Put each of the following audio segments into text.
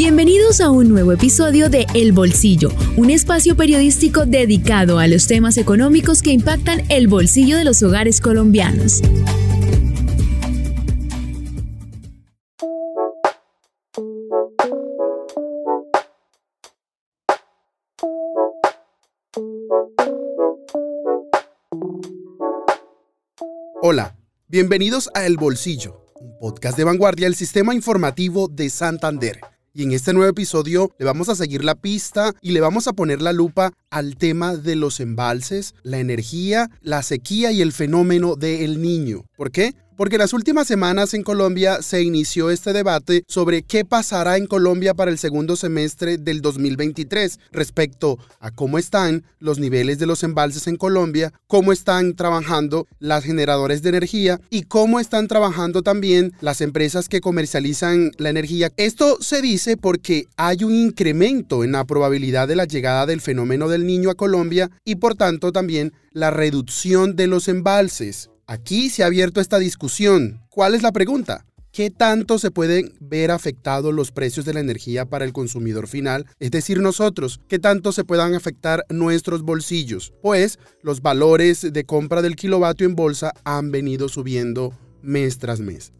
Bienvenidos a un nuevo episodio de El Bolsillo, un espacio periodístico dedicado a los temas económicos que impactan el bolsillo de los hogares colombianos. Hola, bienvenidos a El Bolsillo, un podcast de vanguardia del sistema informativo de Santander. Y en este nuevo episodio le vamos a seguir la pista y le vamos a poner la lupa al tema de los embalses, la energía, la sequía y el fenómeno del niño. ¿Por qué? Porque las últimas semanas en Colombia se inició este debate sobre qué pasará en Colombia para el segundo semestre del 2023 respecto a cómo están los niveles de los embalses en Colombia, cómo están trabajando las generadores de energía y cómo están trabajando también las empresas que comercializan la energía. Esto se dice porque hay un incremento en la probabilidad de la llegada del fenómeno del niño a Colombia y por tanto también la reducción de los embalses. Aquí se ha abierto esta discusión. ¿Cuál es la pregunta? ¿Qué tanto se pueden ver afectados los precios de la energía para el consumidor final? Es decir, nosotros, ¿qué tanto se puedan afectar nuestros bolsillos? Pues los valores de compra del kilovatio en bolsa han venido subiendo mes tras mes.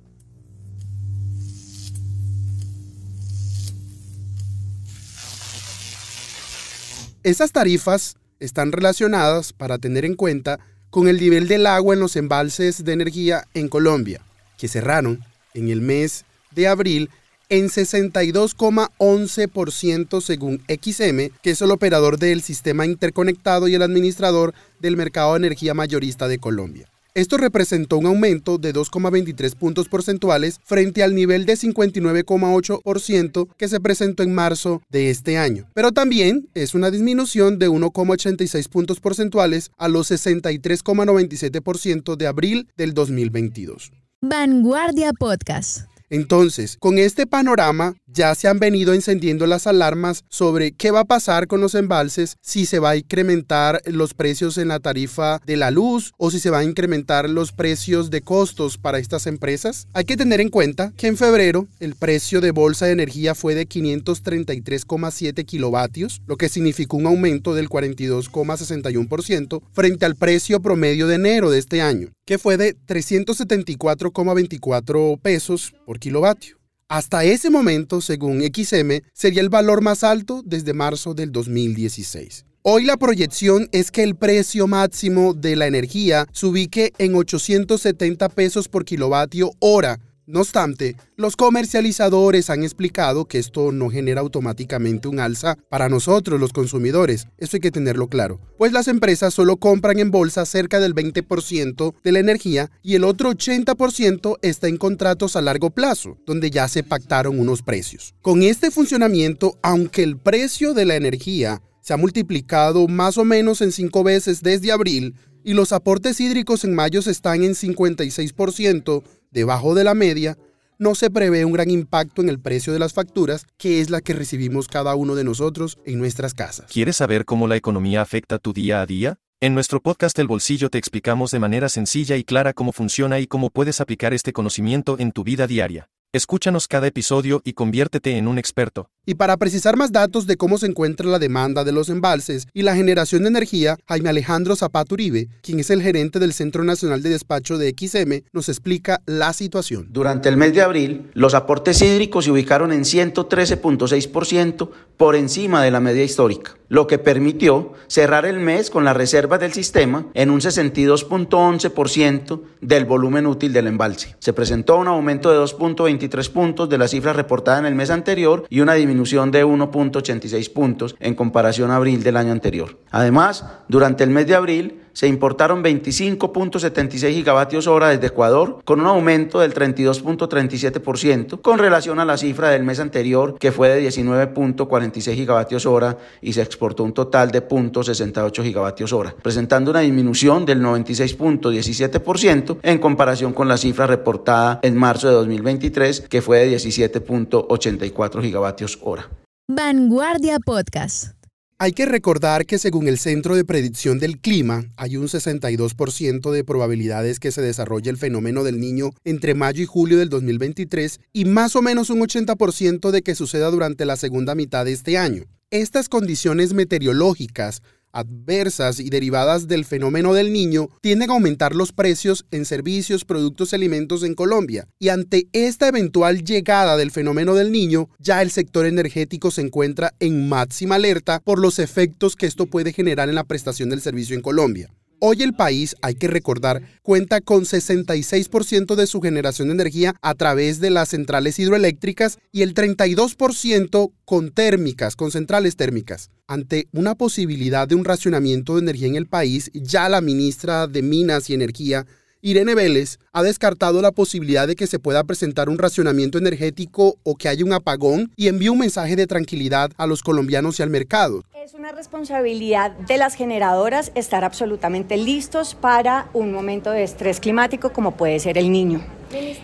Esas tarifas están relacionadas, para tener en cuenta, con el nivel del agua en los embalses de energía en Colombia, que cerraron en el mes de abril en 62,11% según XM, que es el operador del sistema interconectado y el administrador del mercado de energía mayorista de Colombia. Esto representó un aumento de 2,23 puntos porcentuales frente al nivel de 59,8% que se presentó en marzo de este año. Pero también es una disminución de 1,86 puntos porcentuales a los 63,97% de abril del 2022. Vanguardia Podcast. Entonces, con este panorama ya se han venido encendiendo las alarmas sobre qué va a pasar con los embalses, si se va a incrementar los precios en la tarifa de la luz o si se van a incrementar los precios de costos para estas empresas. Hay que tener en cuenta que en febrero el precio de bolsa de energía fue de 533,7 kilovatios, lo que significó un aumento del 42,61% frente al precio promedio de enero de este año, que fue de 374,24 pesos por kilovatio. Hasta ese momento, según XM, sería el valor más alto desde marzo del 2016. Hoy la proyección es que el precio máximo de la energía se ubique en 870 pesos por kilovatio hora, no obstante, los comercializadores han explicado que esto no genera automáticamente un alza para nosotros los consumidores. Eso hay que tenerlo claro. Pues las empresas solo compran en bolsa cerca del 20% de la energía y el otro 80% está en contratos a largo plazo, donde ya se pactaron unos precios. Con este funcionamiento, aunque el precio de la energía se ha multiplicado más o menos en cinco veces desde abril y los aportes hídricos en mayo están en 56%, debajo de la media, no se prevé un gran impacto en el precio de las facturas, que es la que recibimos cada uno de nosotros en nuestras casas. ¿Quieres saber cómo la economía afecta tu día a día? En nuestro podcast El Bolsillo te explicamos de manera sencilla y clara cómo funciona y cómo puedes aplicar este conocimiento en tu vida diaria. Escúchanos cada episodio y conviértete en un experto. Y para precisar más datos de cómo se encuentra la demanda de los embalses y la generación de energía, Jaime Alejandro Zapata Uribe, quien es el gerente del Centro Nacional de Despacho de XM, nos explica la situación. Durante el mes de abril, los aportes hídricos se ubicaron en 113.6% por encima de la media histórica, lo que permitió cerrar el mes con las reservas del sistema en un 62.11% del volumen útil del embalse. Se presentó un aumento de 2.20 23 puntos de la cifra reportada en el mes anterior y una disminución de 1.86 puntos en comparación a abril del año anterior. Además, durante el mes de abril, se importaron 25.76 gigavatios hora desde Ecuador, con un aumento del 32.37% con relación a la cifra del mes anterior, que fue de 19.46 gigavatios hora, y se exportó un total de 0.68 gigavatios hora, presentando una disminución del 96.17% en comparación con la cifra reportada en marzo de 2023, que fue de 17.84 gigavatios hora. Vanguardia Podcast. Hay que recordar que según el Centro de Predicción del Clima, hay un 62% de probabilidades que se desarrolle el fenómeno del niño entre mayo y julio del 2023 y más o menos un 80% de que suceda durante la segunda mitad de este año. Estas condiciones meteorológicas adversas y derivadas del fenómeno del niño tienden a aumentar los precios en servicios, productos y alimentos en Colombia. Y ante esta eventual llegada del fenómeno del niño, ya el sector energético se encuentra en máxima alerta por los efectos que esto puede generar en la prestación del servicio en Colombia. Hoy el país, hay que recordar, cuenta con 66% de su generación de energía a través de las centrales hidroeléctricas y el 32% con térmicas, con centrales térmicas. Ante una posibilidad de un racionamiento de energía en el país, ya la ministra de Minas y Energía Irene Vélez ha descartado la posibilidad de que se pueda presentar un racionamiento energético o que haya un apagón y envió un mensaje de tranquilidad a los colombianos y al mercado. Es una responsabilidad de las generadoras estar absolutamente listos para un momento de estrés climático como puede ser el niño.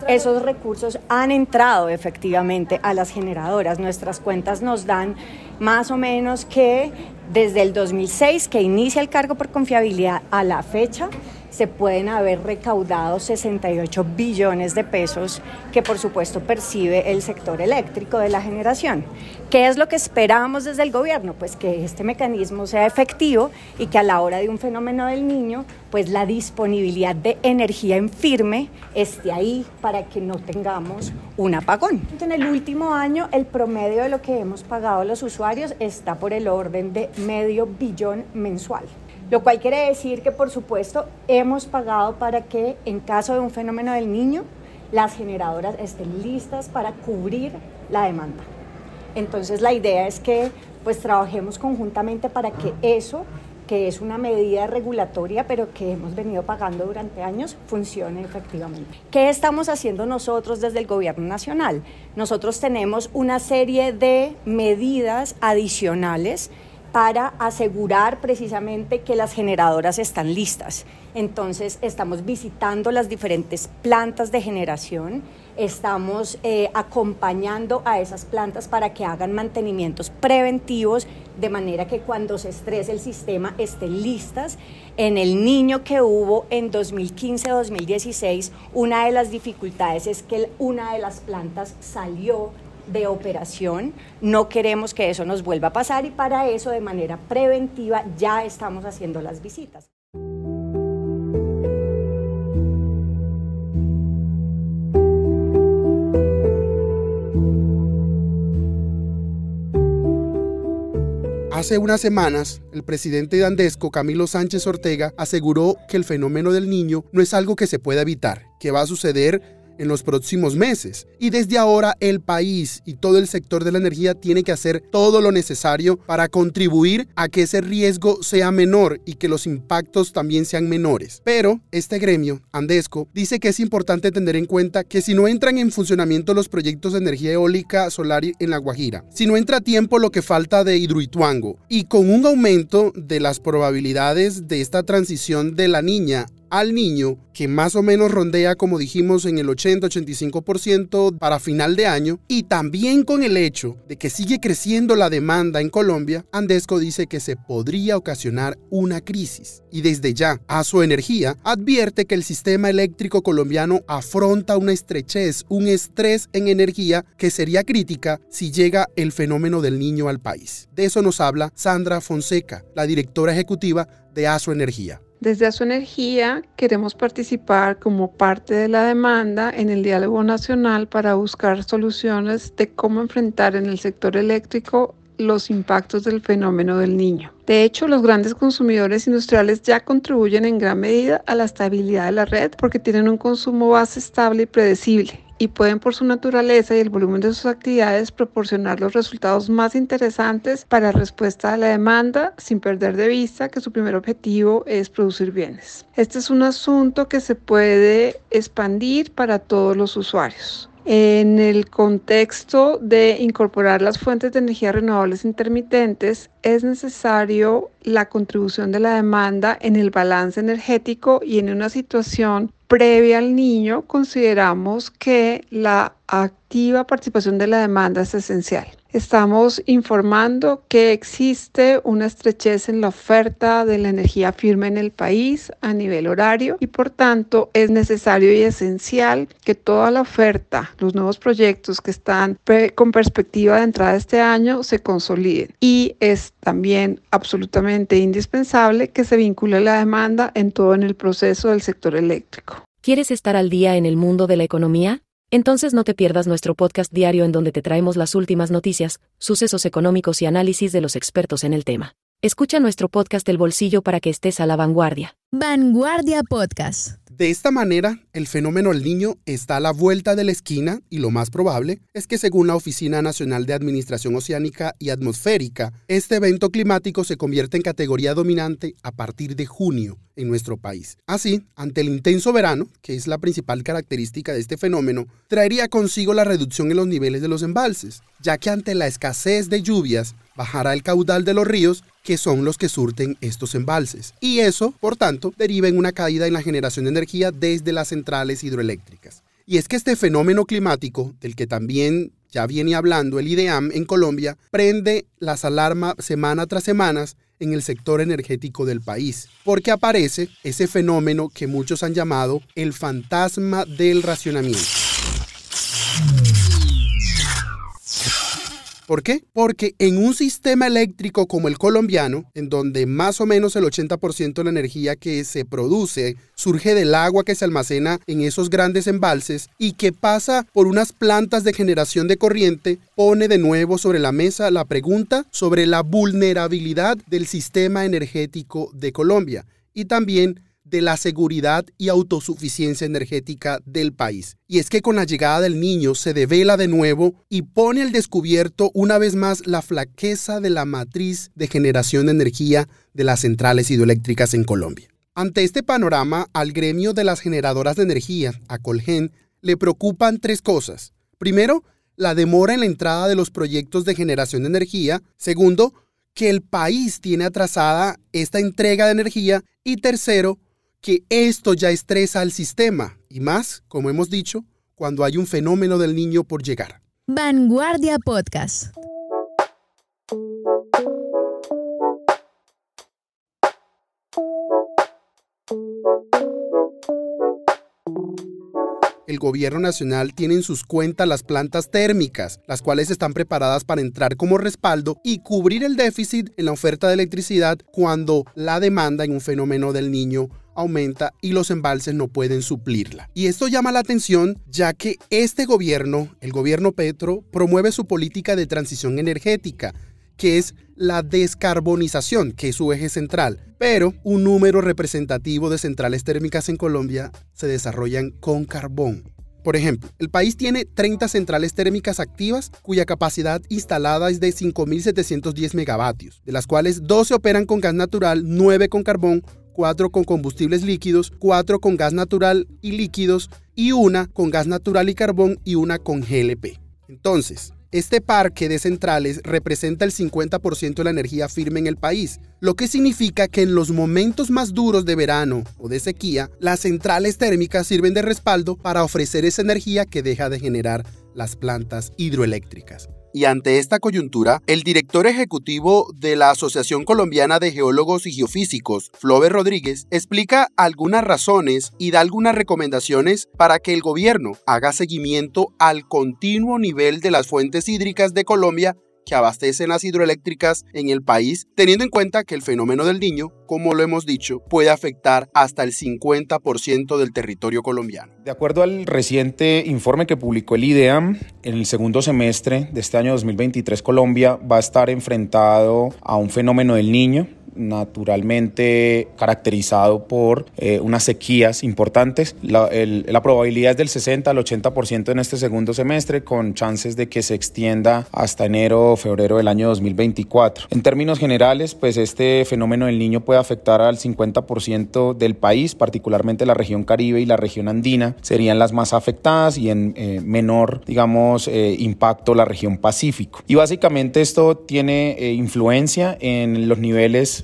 Esos recursos han entrado efectivamente a las generadoras. Nuestras cuentas nos dan más o menos que desde el 2006, que inicia el cargo por confiabilidad, a la fecha, se pueden haber recaudado 68 billones de pesos que por supuesto percibe el sector eléctrico de la generación. ¿Qué es lo que esperamos desde el gobierno? Pues que este mecanismo sea efectivo y que a la hora de un fenómeno del niño, pues la disponibilidad de energía en firme esté ahí para que no tengamos un apagón. En el último año, el promedio de lo que hemos pagado los usuarios está por el orden de medio billón mensual lo cual quiere decir que por supuesto hemos pagado para que en caso de un fenómeno del niño, las generadoras estén listas para cubrir la demanda. Entonces la idea es que pues trabajemos conjuntamente para que eso que es una medida regulatoria, pero que hemos venido pagando durante años, funcione efectivamente. ¿Qué estamos haciendo nosotros desde el Gobierno Nacional? Nosotros tenemos una serie de medidas adicionales para asegurar precisamente que las generadoras están listas. Entonces, estamos visitando las diferentes plantas de generación, estamos eh, acompañando a esas plantas para que hagan mantenimientos preventivos, de manera que cuando se estrese el sistema estén listas. En el niño que hubo en 2015-2016, una de las dificultades es que una de las plantas salió de operación. No queremos que eso nos vuelva a pasar y para eso de manera preventiva ya estamos haciendo las visitas. Hace unas semanas, el presidente de Andesco, Camilo Sánchez Ortega, aseguró que el fenómeno del niño no es algo que se pueda evitar, que va a suceder en los próximos meses. Y desde ahora el país y todo el sector de la energía tiene que hacer todo lo necesario para contribuir a que ese riesgo sea menor y que los impactos también sean menores. Pero este gremio, Andesco, dice que es importante tener en cuenta que si no entran en funcionamiento los proyectos de energía eólica solar en La Guajira, si no entra a tiempo lo que falta de Hidroituango y con un aumento de las probabilidades de esta transición de la niña al niño, que más o menos rondea, como dijimos, en el 80-85% para final de año, y también con el hecho de que sigue creciendo la demanda en Colombia, Andesco dice que se podría ocasionar una crisis. Y desde ya, a su energía, advierte que el sistema eléctrico colombiano afronta una estrechez, un estrés en energía que sería crítica si llega el fenómeno del niño al país. De eso nos habla Sandra Fonseca, la directora ejecutiva de ASO Energía. Desde su Energía queremos participar como parte de la demanda en el diálogo nacional para buscar soluciones de cómo enfrentar en el sector eléctrico los impactos del fenómeno del niño. De hecho, los grandes consumidores industriales ya contribuyen en gran medida a la estabilidad de la red porque tienen un consumo base estable y predecible y pueden por su naturaleza y el volumen de sus actividades proporcionar los resultados más interesantes para respuesta a la demanda sin perder de vista que su primer objetivo es producir bienes. Este es un asunto que se puede expandir para todos los usuarios. En el contexto de incorporar las fuentes de energía renovables intermitentes, es necesario la contribución de la demanda en el balance energético y en una situación previa al niño, consideramos que la activa participación de la demanda es esencial. Estamos informando que existe una estrechez en la oferta de la energía firme en el país a nivel horario y por tanto es necesario y esencial que toda la oferta, los nuevos proyectos que están con perspectiva de entrada este año se consoliden. Y es también absolutamente indispensable que se vincule la demanda en todo el proceso del sector eléctrico. ¿Quieres estar al día en el mundo de la economía? Entonces no te pierdas nuestro podcast diario en donde te traemos las últimas noticias, sucesos económicos y análisis de los expertos en el tema. Escucha nuestro podcast El Bolsillo para que estés a la vanguardia. Vanguardia Podcast. De esta manera, el fenómeno El Niño está a la vuelta de la esquina y lo más probable es que según la Oficina Nacional de Administración Oceánica y Atmosférica, este evento climático se convierte en categoría dominante a partir de junio en nuestro país. Así, ante el intenso verano, que es la principal característica de este fenómeno, traería consigo la reducción en los niveles de los embalses, ya que ante la escasez de lluvias, bajará el caudal de los ríos, que son los que surten estos embalses. Y eso, por tanto, deriva en una caída en la generación de energía desde las centrales hidroeléctricas. Y es que este fenómeno climático, del que también ya viene hablando el IDEAM en Colombia, prende las alarmas semana tras semana en el sector energético del país, porque aparece ese fenómeno que muchos han llamado el fantasma del racionamiento. ¿Por qué? Porque en un sistema eléctrico como el colombiano, en donde más o menos el 80% de la energía que se produce surge del agua que se almacena en esos grandes embalses y que pasa por unas plantas de generación de corriente, pone de nuevo sobre la mesa la pregunta sobre la vulnerabilidad del sistema energético de Colombia y también de la seguridad y autosuficiencia energética del país. Y es que con la llegada del niño se devela de nuevo y pone al descubierto una vez más la flaqueza de la matriz de generación de energía de las centrales hidroeléctricas en Colombia. Ante este panorama, al gremio de las generadoras de energía, a Colgen, le preocupan tres cosas. Primero, la demora en la entrada de los proyectos de generación de energía. Segundo, que el país tiene atrasada esta entrega de energía. Y tercero, que esto ya estresa al sistema y más, como hemos dicho, cuando hay un fenómeno del niño por llegar. Vanguardia Podcast. el gobierno nacional tiene en sus cuentas las plantas térmicas, las cuales están preparadas para entrar como respaldo y cubrir el déficit en la oferta de electricidad cuando la demanda en un fenómeno del niño aumenta y los embalses no pueden suplirla. Y esto llama la atención ya que este gobierno, el gobierno Petro, promueve su política de transición energética, que es la descarbonización, que es su eje central. Pero un número representativo de centrales térmicas en Colombia se desarrollan con carbón. Por ejemplo, el país tiene 30 centrales térmicas activas cuya capacidad instalada es de 5.710 megavatios, de las cuales 12 operan con gas natural, 9 con carbón, 4 con combustibles líquidos, 4 con gas natural y líquidos y una con gas natural y carbón y una con GLP. Entonces, este parque de centrales representa el 50% de la energía firme en el país, lo que significa que en los momentos más duros de verano o de sequía, las centrales térmicas sirven de respaldo para ofrecer esa energía que deja de generar las plantas hidroeléctricas. Y ante esta coyuntura, el director ejecutivo de la Asociación Colombiana de Geólogos y Geofísicos, Flover Rodríguez, explica algunas razones y da algunas recomendaciones para que el gobierno haga seguimiento al continuo nivel de las fuentes hídricas de Colombia que abastecen las hidroeléctricas en el país, teniendo en cuenta que el fenómeno del niño, como lo hemos dicho, puede afectar hasta el 50% del territorio colombiano. De acuerdo al reciente informe que publicó el IDEAM, en el segundo semestre de este año 2023 Colombia va a estar enfrentado a un fenómeno del niño naturalmente caracterizado por eh, unas sequías importantes. La, probabilidad es del 60 al 80% en este segundo semestre, con chances de que se extienda hasta enero o febrero del año 2024. En términos generales, pues este fenómeno del niño puede afectar al 50% del país, particularmente la región Caribe y la región andina serían las más afectadas y en eh, menor, digamos, eh, impacto la región Pacífico. Y básicamente esto tiene influencia en los niveles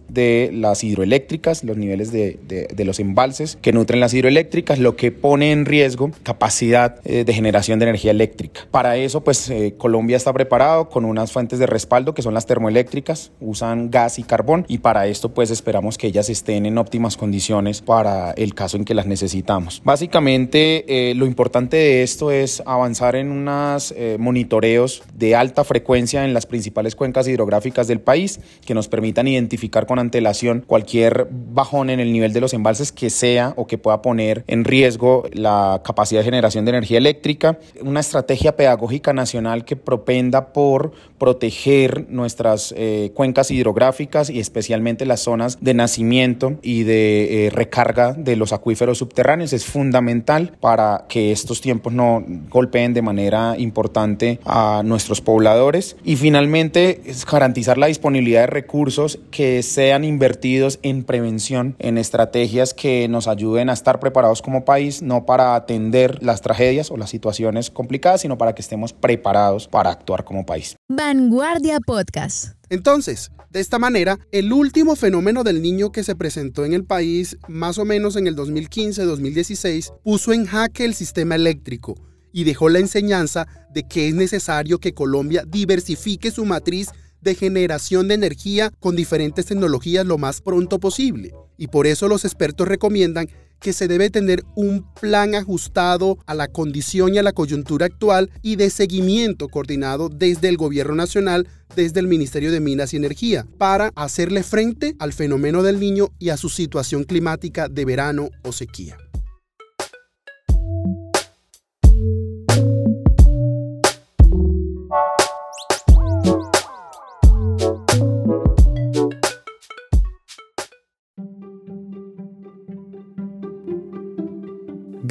de las hidroeléctricas, los niveles de, de, los embalses que nutren las hidroeléctricas, lo que pone en riesgo capacidad eh, de generación de energía eléctrica. Para eso, pues eh, Colombia está preparado con unas fuentes de respaldo que son las termoeléctricas, usan gas y carbón y para esto pues esperamos que ellas estén en óptimas condiciones para el caso en que las necesitamos. Básicamente lo importante de esto es avanzar en unos monitoreos de alta frecuencia en las principales cuencas hidrográficas del país que nos permitan identificar con antelación cualquier bajón en el nivel de los embalses que sea o que pueda poner en riesgo la capacidad de generación de energía eléctrica, una estrategia pedagógica nacional que propenda por proteger nuestras eh, cuencas hidrográficas y especialmente las zonas de nacimiento y de eh, recarga de los acuíferos subterráneos. Es fundamental para que estos tiempos no golpeen de manera importante a nuestros pobladores. Y finalmente garantizar la disponibilidad de recursos que sean invertidos en prevención, en estrategias que nos ayuden a estar preparados como país, no para atender las tragedias o las situaciones complicadas, sino para que estemos preparados para actuar como país. Vanguardia Podcast. Entonces, de esta manera, el último fenómeno del niño que se presentó en el país, más o menos en el 2015-2016, puso en jaque el sistema eléctrico y dejó la enseñanza de que es necesario que Colombia diversifique su matriz de generación de energía con diferentes tecnologías lo más pronto posible. Y por eso los expertos recomiendan que se debe tener un plan ajustado a la condición y a la coyuntura actual y de seguimiento coordinado desde el Gobierno Nacional, desde el Ministerio de Minas y Energía, para hacerle frente al fenómeno del niño y a su situación climática de verano o sequía.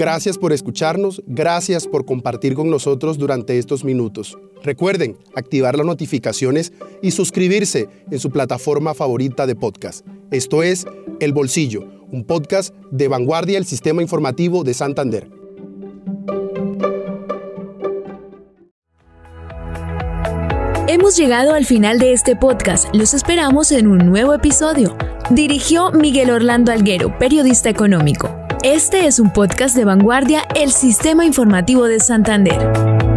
Gracias por escucharnos, gracias por compartir con nosotros durante estos minutos. Recuerden activar las notificaciones y suscribirse en su plataforma favorita de podcast. Esto es El Bolsillo, un podcast de vanguardia del sistema informativo de Santander. Hemos llegado al final de este podcast. Los esperamos en un nuevo episodio. Dirigió Miguel Orlando Alguero, periodista económico. Este es un podcast de vanguardia, el Sistema Informativo de Santander.